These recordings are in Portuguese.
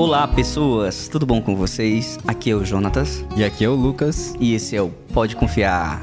Olá, pessoas! Tudo bom com vocês? Aqui é o Jonatas E aqui é o Lucas. e esse é o Pode Confiar.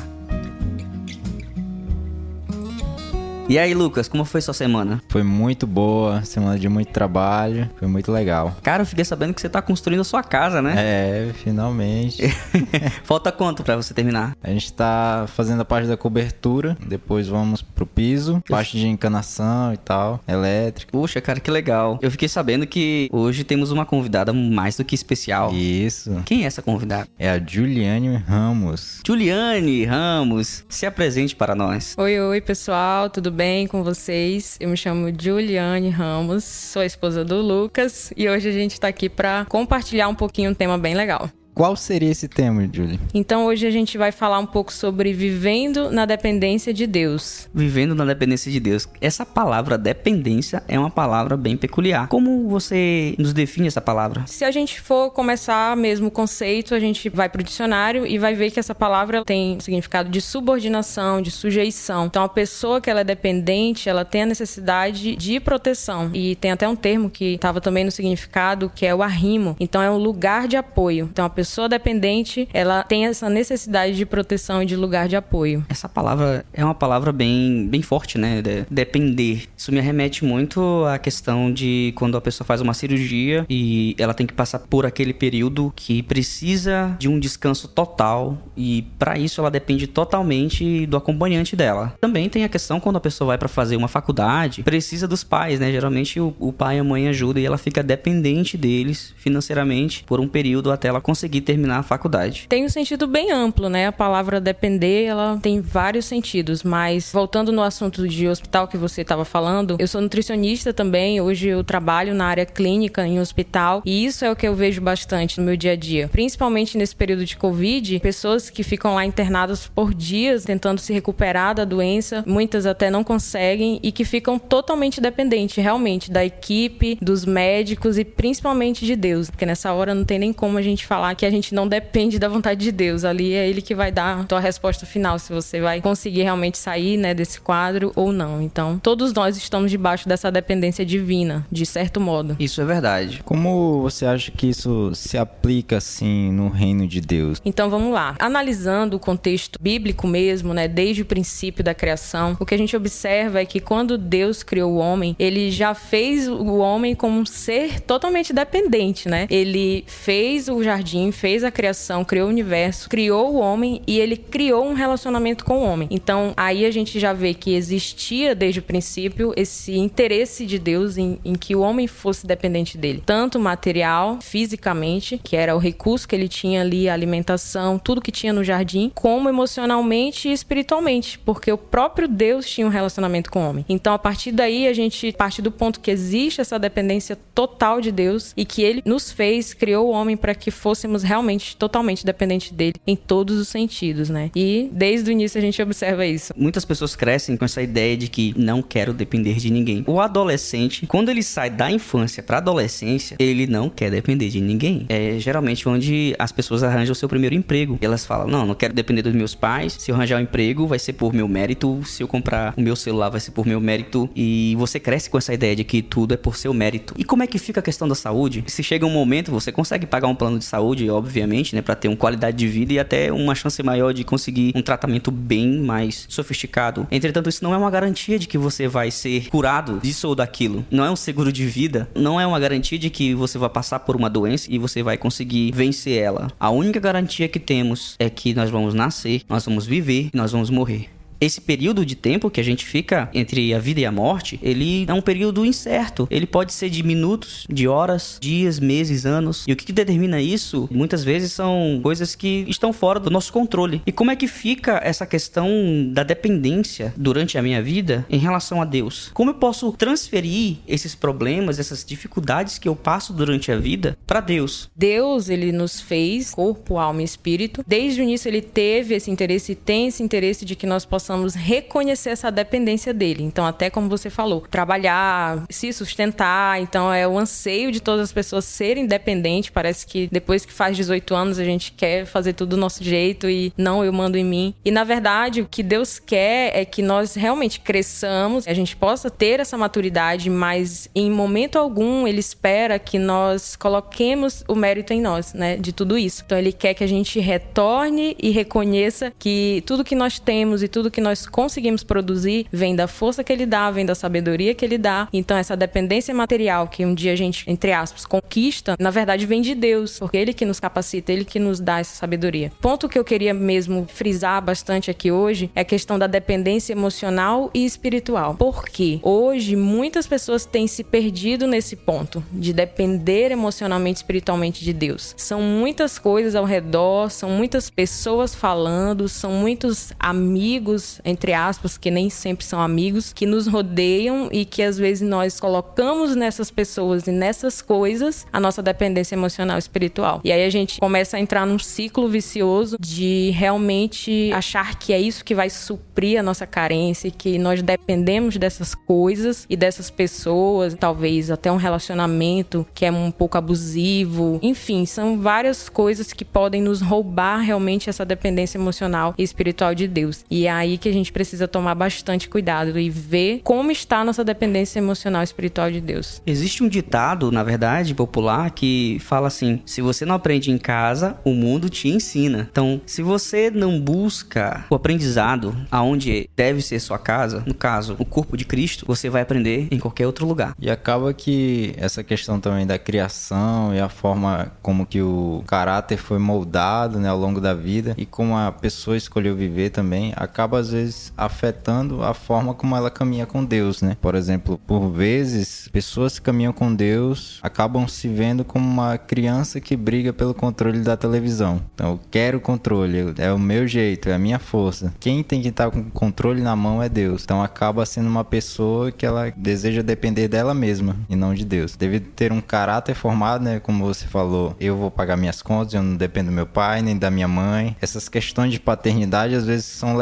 E aí, Lucas, como foi sua semana? Foi muito boa, semana de muito trabalho, foi muito legal. Cara, eu fiquei sabendo que você tá construindo a sua casa, né? É, finalmente. Falta quanto pra você terminar? A gente tá fazendo a parte da cobertura, depois vamos pro piso, parte de encanação e tal, elétrica. Puxa, cara, que legal. Eu fiquei sabendo que hoje temos uma convidada mais do que especial. Isso. Quem é essa convidada? É a Juliane Ramos. Juliane Ramos, se apresente para nós. Oi, oi, pessoal, tudo bem com vocês? Eu me chamo Juliane Ramos, sou a esposa do Lucas e hoje a gente tá aqui para compartilhar um pouquinho um tema bem legal. Qual seria esse tema, Julie? Então hoje a gente vai falar um pouco sobre vivendo na dependência de Deus. Vivendo na dependência de Deus. Essa palavra dependência é uma palavra bem peculiar. Como você nos define essa palavra? Se a gente for começar mesmo o conceito, a gente vai pro dicionário e vai ver que essa palavra tem significado de subordinação, de sujeição. Então a pessoa que ela é dependente, ela tem a necessidade de proteção. E tem até um termo que estava também no significado, que é o arrimo. Então é um lugar de apoio. Então a pessoa dependente, ela tem essa necessidade de proteção e de lugar de apoio. Essa palavra é uma palavra bem, bem forte, né? De- depender. Isso me remete muito à questão de quando a pessoa faz uma cirurgia e ela tem que passar por aquele período que precisa de um descanso total e para isso ela depende totalmente do acompanhante dela. Também tem a questão quando a pessoa vai para fazer uma faculdade, precisa dos pais, né? Geralmente o, o pai e a mãe ajudam e ela fica dependente deles financeiramente por um período até ela conseguir terminar a faculdade. Tem um sentido bem amplo, né? A palavra depender, ela tem vários sentidos, mas voltando no assunto de hospital que você estava falando, eu sou nutricionista também, hoje eu trabalho na área clínica em hospital, e isso é o que eu vejo bastante no meu dia a dia. Principalmente nesse período de Covid, pessoas que ficam lá internadas por dias tentando se recuperar da doença, muitas até não conseguem e que ficam totalmente dependentes realmente da equipe, dos médicos e principalmente de Deus, porque nessa hora não tem nem como a gente falar que a gente não depende da vontade de Deus. Ali é ele que vai dar a tua resposta final se você vai conseguir realmente sair, né, desse quadro ou não. Então, todos nós estamos debaixo dessa dependência divina, de certo modo. Isso é verdade. Como você acha que isso se aplica assim no reino de Deus? Então vamos lá. Analisando o contexto bíblico mesmo, né, desde o princípio da criação, o que a gente observa é que quando Deus criou o homem, ele já fez o homem como um ser totalmente dependente, né? Ele fez o jardim, fez a criação, criou o universo, criou o homem e ele criou um relacionamento com o homem. Então aí a gente já vê que existia desde o princípio esse interesse de Deus em, em que o homem fosse dependente dele, tanto material, fisicamente, que era o recurso que ele tinha ali, a alimentação, tudo que tinha no jardim, como emocionalmente e espiritualmente, porque o próprio Deus tinha um relacionamento com o homem. Então, a partir daí, a gente parte do ponto que existe essa dependência total de Deus e que ele nos fez, criou o homem para que fôssemos realmente totalmente dependentes dele em todos os sentidos, né? E desde o início a gente observa isso. Muitas pessoas crescem com essa ideia de que não quero depender de ninguém. O adolescente, quando ele sai da infância pra adolescência, ele não quer depender de ninguém. É geralmente onde as pessoas arranjam o seu primeiro emprego. Elas falam: "Não, não quero depender dos meus pais. Se eu arranjar um emprego, vai ser por meu mérito. Se eu comprar o meu celular, vai ser por meu mérito." E você cresce com essa ideia de que tudo é por seu mérito. E como é que fica a questão da saúde? Se chega um momento, você consegue pagar um plano de saúde, obviamente, né, para ter uma qualidade de vida e até uma chance maior de conseguir um tratamento bem mais sofisticado. Entretanto, isso não é uma garantia de que você vai ser curado disso ou daquilo. Não é um seguro de vida, não é uma garantia de que você vai passar por uma doença e você vai conseguir vencer ela. A única garantia que temos é que nós vamos nascer, nós vamos viver e nós vamos morrer. Esse período de tempo que a gente fica entre a vida e a morte, ele é um período incerto. Ele pode ser de minutos, de horas, dias, meses, anos. E o que determina isso, muitas vezes, são coisas que estão fora do nosso controle. E como é que fica essa questão da dependência durante a minha vida em relação a Deus? Como eu posso transferir esses problemas, essas dificuldades que eu passo durante a vida para Deus. Deus, ele nos fez corpo, alma e espírito. Desde o início ele teve esse interesse e tem esse interesse de que nós possamos reconhecer essa dependência dele. Então, até como você falou, trabalhar, se sustentar, então é o anseio de todas as pessoas serem independentes. Parece que depois que faz 18 anos a gente quer fazer tudo do nosso jeito e não eu mando em mim. E na verdade, o que Deus quer é que nós realmente cresçamos, a gente possa ter essa maturidade, mas em momento algum ele espera que nós coloquemos o mérito em nós, né, de tudo isso. Então ele quer que a gente retorne e reconheça que tudo que nós temos e tudo que nós conseguimos produzir vem da força que ele dá, vem da sabedoria que ele dá. Então essa dependência material que um dia a gente, entre aspas, conquista, na verdade vem de Deus, porque ele que nos capacita, ele que nos dá essa sabedoria. Ponto que eu queria mesmo frisar bastante aqui hoje é a questão da dependência emocional e espiritual. Porque hoje muitas pessoas têm se perdido nesse ponto de depender emocionalmente e espiritualmente de Deus. São muitas coisas ao redor, são muitas pessoas falando, são muitos amigos, entre aspas, que nem sempre são amigos, que nos rodeiam e que às vezes nós colocamos nessas pessoas e nessas coisas a nossa dependência emocional e espiritual. E aí a gente começa a entrar num ciclo vicioso de realmente achar que é isso que vai suprir a nossa carência, que nós dependemos dessas coisas e dessas pessoas, talvez até um relacionamento que é um pouco abusivo. Enfim, são várias coisas que podem nos roubar realmente essa dependência emocional e espiritual de Deus. E é aí que a gente precisa tomar bastante cuidado e ver como está a nossa dependência emocional e espiritual de Deus. Existe um ditado, na verdade, popular que fala assim: se você não aprende em casa, o mundo te ensina. Então, se você não busca o aprendizado aonde deve ser sua casa, no caso, o corpo de Cristo, você vai aprender em qualquer outro lugar. E acaba que essa questão também da criação e a forma como que o caráter foi moldado né, ao longo da vida e como a pessoa escolheu viver também, acaba às vezes afetando a forma como ela caminha com Deus, né? Por exemplo, por vezes, pessoas que caminham com Deus acabam se vendo como uma criança que briga pelo controle da televisão. Então, eu quero controle, é o meu jeito, é a minha força. Quem tem que estar com o controle na mão é Deus. Então, acaba sendo uma pessoa que ela deseja depender dela mesma e não de Deus. Deve ter um caráter formado, né? Como você falou, eu vou pagar minhas contas, eu não dependo do meu pai nem da minha mãe. Essas questões de paternidade às vezes são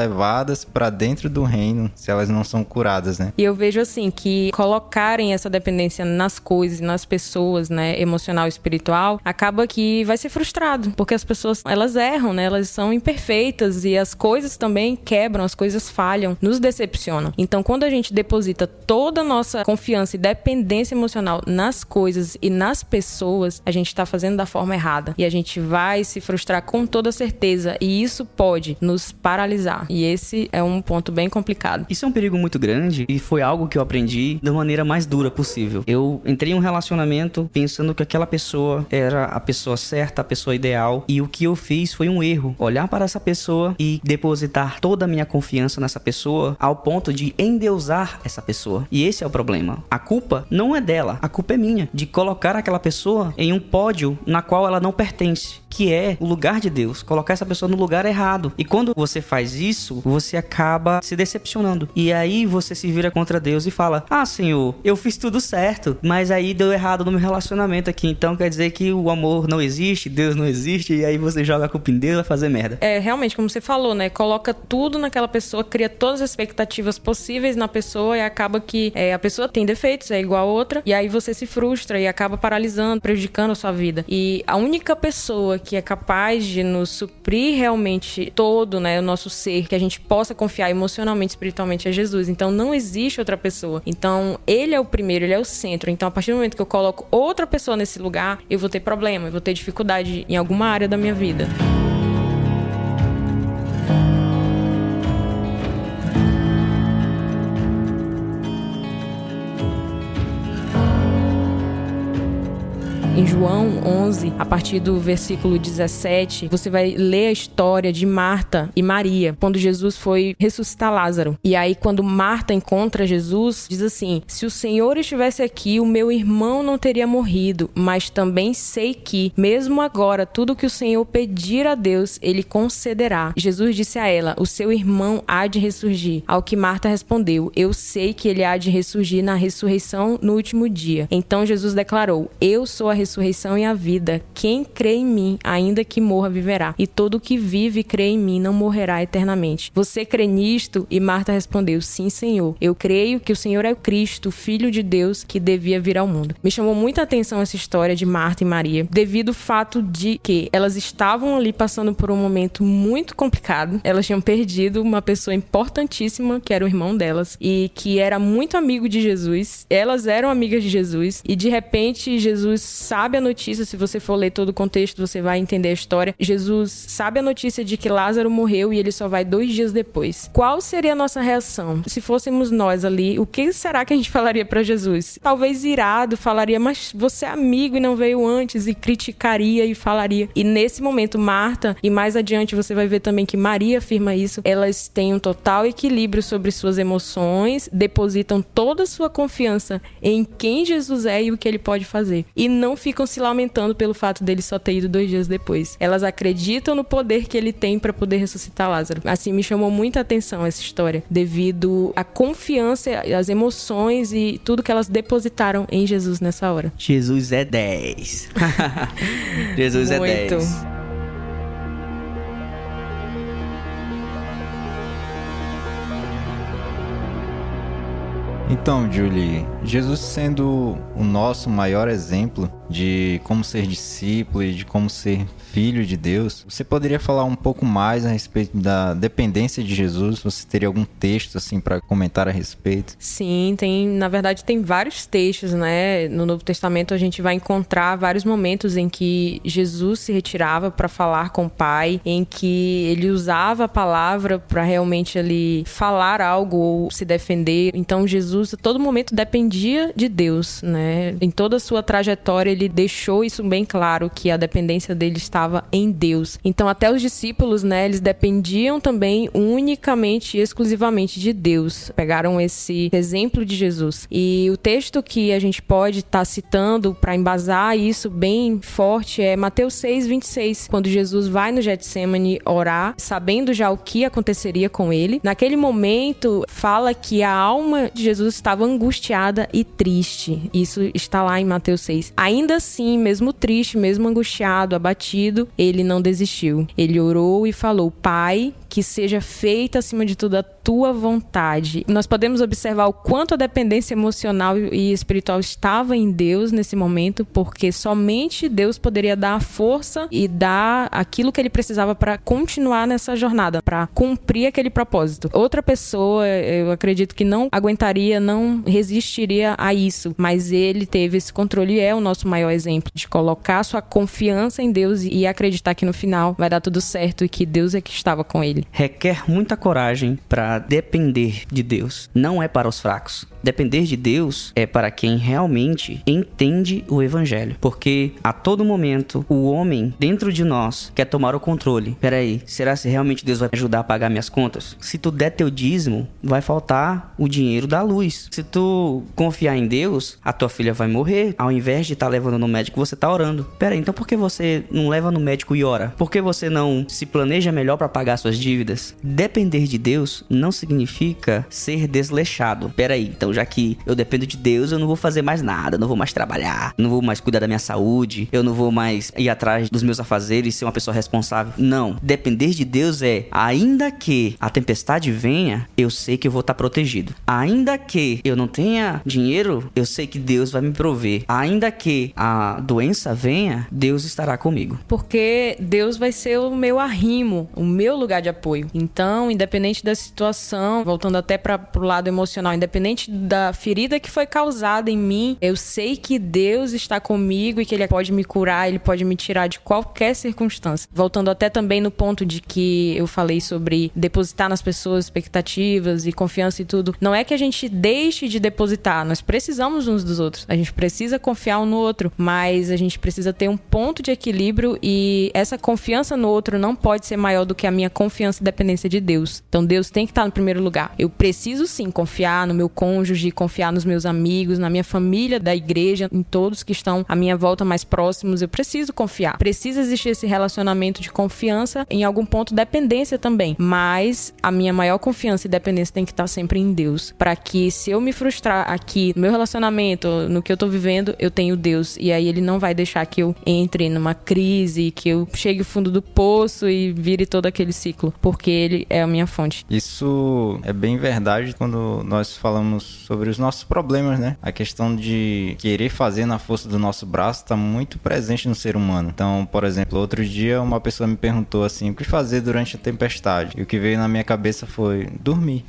levadas para dentro do reino se elas não são curadas, né? E eu vejo assim que colocarem essa dependência nas coisas, nas pessoas, né, emocional e espiritual, acaba que vai ser frustrado, porque as pessoas, elas erram, né? Elas são imperfeitas e as coisas também quebram, as coisas falham, nos decepcionam. Então, quando a gente deposita toda a nossa confiança e dependência emocional nas coisas e nas pessoas, a gente está fazendo da forma errada e a gente vai se frustrar com toda certeza e isso pode nos paralisar. E esse é um ponto bem complicado. Isso é um perigo muito grande e foi algo que eu aprendi da maneira mais dura possível. Eu entrei em um relacionamento pensando que aquela pessoa era a pessoa certa, a pessoa ideal, e o que eu fiz foi um erro. Olhar para essa pessoa e depositar toda a minha confiança nessa pessoa ao ponto de endeusar essa pessoa. E esse é o problema. A culpa não é dela, a culpa é minha de colocar aquela pessoa em um pódio na qual ela não pertence que é o lugar de Deus, colocar essa pessoa no lugar errado. E quando você faz isso, você acaba se decepcionando. E aí você se vira contra Deus e fala: Ah, Senhor, eu fiz tudo certo, mas aí deu errado no meu relacionamento aqui. Então quer dizer que o amor não existe, Deus não existe, e aí você joga a culpa em Deus e vai fazer merda. É, realmente, como você falou, né? Coloca tudo naquela pessoa, cria todas as expectativas possíveis na pessoa e acaba que é, a pessoa tem defeitos, é igual a outra, e aí você se frustra e acaba paralisando, prejudicando a sua vida. E a única pessoa que é capaz de nos suprir realmente todo, né, o nosso ser, que a gente possa confiar emocionalmente, espiritualmente é Jesus. Então não existe outra pessoa. Então ele é o primeiro, ele é o centro. Então a partir do momento que eu coloco outra pessoa nesse lugar, eu vou ter problema, eu vou ter dificuldade em alguma área da minha vida. João 11, a partir do versículo 17, você vai ler a história de Marta e Maria, quando Jesus foi ressuscitar Lázaro. E aí, quando Marta encontra Jesus, diz assim: Se o Senhor estivesse aqui, o meu irmão não teria morrido, mas também sei que, mesmo agora, tudo que o Senhor pedir a Deus, ele concederá. Jesus disse a ela: O seu irmão há de ressurgir. Ao que Marta respondeu: Eu sei que ele há de ressurgir na ressurreição no último dia. Então Jesus declarou: Eu sou a ressurreição ressurreição e a vida. Quem crê em mim, ainda que morra, viverá. E todo que vive e crê em mim não morrerá eternamente. Você crê nisto? E Marta respondeu: Sim, Senhor. Eu creio que o Senhor é o Cristo, filho de Deus, que devia vir ao mundo. Me chamou muita atenção essa história de Marta e Maria, devido ao fato de que elas estavam ali passando por um momento muito complicado. Elas tinham perdido uma pessoa importantíssima, que era o irmão delas, e que era muito amigo de Jesus. Elas eram amigas de Jesus, e de repente Jesus sabe a notícia. Se você for ler todo o contexto, você vai entender a história. Jesus sabe a notícia de que Lázaro morreu e ele só vai dois dias depois. Qual seria a nossa reação? Se fôssemos nós ali, o que será que a gente falaria para Jesus? Talvez irado, falaria, mas você é amigo e não veio antes, e criticaria e falaria. E nesse momento, Marta, e mais adiante você vai ver também que Maria afirma isso, elas têm um total equilíbrio sobre suas emoções, depositam toda a sua confiança em quem Jesus é e o que ele pode fazer. E não ficam se lamentando pelo fato dele só ter ido dois dias depois. Elas acreditam no poder que ele tem para poder ressuscitar Lázaro. Assim, me chamou muita atenção essa história, devido à confiança, às emoções e tudo que elas depositaram em Jesus nessa hora. Jesus é 10. Jesus é Muito. é 10. Então, Julie, Jesus sendo o nosso maior exemplo de como ser discípulo e de como ser filho de Deus, você poderia falar um pouco mais a respeito da dependência de Jesus? Você teria algum texto assim para comentar a respeito? Sim, tem, na verdade tem vários textos, né? No Novo Testamento a gente vai encontrar vários momentos em que Jesus se retirava para falar com o Pai, em que ele usava a palavra para realmente ali falar algo ou se defender. Então Jesus a todo momento dependia de Deus, né? Em toda a sua trajetória ele deixou isso bem claro que a dependência dele estava em Deus. Então, até os discípulos, né, eles dependiam também unicamente e exclusivamente de Deus. Pegaram esse exemplo de Jesus. E o texto que a gente pode estar tá citando para embasar isso bem forte é Mateus 6, 26, quando Jesus vai no Getsemane orar, sabendo já o que aconteceria com ele. Naquele momento, fala que a alma de Jesus estava angustiada e triste. Isso está lá em Mateus 6. Ainda assim, mesmo triste, mesmo angustiado, abatido, ele não desistiu. Ele orou e falou: Pai, que seja feita acima de tudo a tua vontade. Nós podemos observar o quanto a dependência emocional e espiritual estava em Deus nesse momento, porque somente Deus poderia dar a força e dar aquilo que ele precisava para continuar nessa jornada, para cumprir aquele propósito. Outra pessoa, eu acredito que não aguentaria, não resistiria a isso, mas ele teve esse controle e é o nosso maior exemplo de colocar sua confiança em Deus e acreditar que no final vai dar tudo certo e que Deus é que estava com ele requer muita coragem para depender de Deus. Não é para os fracos. Depender de Deus é para quem realmente entende o evangelho. Porque a todo momento o homem dentro de nós quer tomar o controle. Peraí, será se realmente Deus vai ajudar a pagar minhas contas? Se tu der teu dízimo, vai faltar o dinheiro da luz. Se tu confiar em Deus, a tua filha vai morrer. Ao invés de estar tá levando no médico, você tá orando. Peraí, então por que você não leva no médico e ora? Por que você não se planeja melhor para pagar suas dívidas? Depender de Deus não significa ser desleixado. Peraí, então já que eu dependo de Deus, eu não vou fazer mais nada, não vou mais trabalhar, não vou mais cuidar da minha saúde, eu não vou mais ir atrás dos meus afazeres, ser uma pessoa responsável. Não. Depender de Deus é, ainda que a tempestade venha, eu sei que eu vou estar protegido. Ainda que eu não tenha dinheiro, eu sei que Deus vai me prover. Ainda que a doença venha, Deus estará comigo. Porque Deus vai ser o meu arrimo, o meu lugar de apoio. Então, independente da situação, voltando até para o lado emocional, independente da ferida que foi causada em mim, eu sei que Deus está comigo e que Ele pode me curar, Ele pode me tirar de qualquer circunstância. Voltando até também no ponto de que eu falei sobre depositar nas pessoas expectativas e confiança e tudo. Não é que a gente deixe de depositar, nós precisamos uns dos outros. A gente precisa confiar um no outro, mas a gente precisa ter um ponto de equilíbrio e essa confiança no outro não pode ser maior do que a minha confiança confiança e dependência de Deus. Então Deus tem que estar no primeiro lugar. Eu preciso sim confiar no meu cônjuge, confiar nos meus amigos, na minha família da igreja, em todos que estão à minha volta mais próximos. Eu preciso confiar. Precisa existir esse relacionamento de confiança, em algum ponto dependência também. Mas a minha maior confiança e dependência tem que estar sempre em Deus, para que se eu me frustrar aqui no meu relacionamento, no que eu tô vivendo, eu tenho Deus e aí ele não vai deixar que eu entre numa crise, que eu chegue ao fundo do poço e vire todo aquele ciclo, porque ele é a minha fonte. Isso é bem verdade quando nós falamos sobre os nossos problemas, né? A questão de querer fazer na força do nosso braço está muito presente no ser humano. Então, por exemplo, outro dia uma pessoa me perguntou assim: o que fazer durante a tempestade? E o que veio na minha cabeça foi dormir.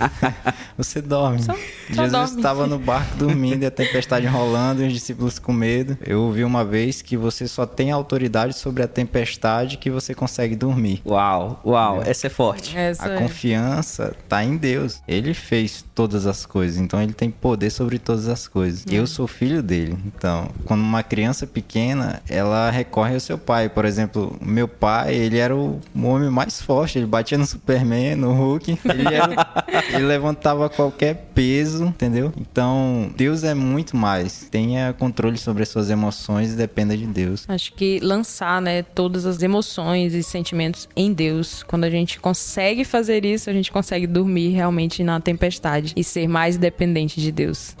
Você dorme. Só, só Jesus estava no barco dormindo e a tempestade rolando e os discípulos com medo. Eu ouvi uma vez que você só tem autoridade sobre a tempestade que você consegue dormir. Uau, uau, essa é forte. Essa a é. confiança tá em Deus. Ele fez todas as coisas, então ele tem poder sobre todas as coisas. É. Eu sou filho dele. Então, quando uma criança pequena, ela recorre ao seu pai. Por exemplo, meu pai, ele era o homem mais forte, ele batia no Superman, no Hulk. Ele, era, ele levantava qualquer peso, entendeu? Então, Deus é muito mais. Tenha controle sobre as suas emoções e dependa de Deus. Acho que lançar, né, todas as emoções e sentimentos em Deus. Quando a gente consegue fazer isso, a gente consegue dormir realmente na tempestade e ser mais dependente de Deus.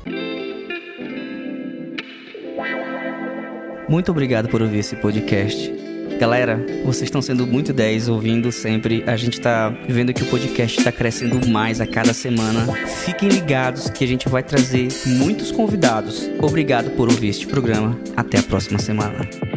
Muito obrigado por ouvir esse podcast. Galera, vocês estão sendo muito 10 ouvindo sempre. A gente tá vendo que o podcast está crescendo mais a cada semana. Fiquem ligados que a gente vai trazer muitos convidados. Obrigado por ouvir este programa. Até a próxima semana.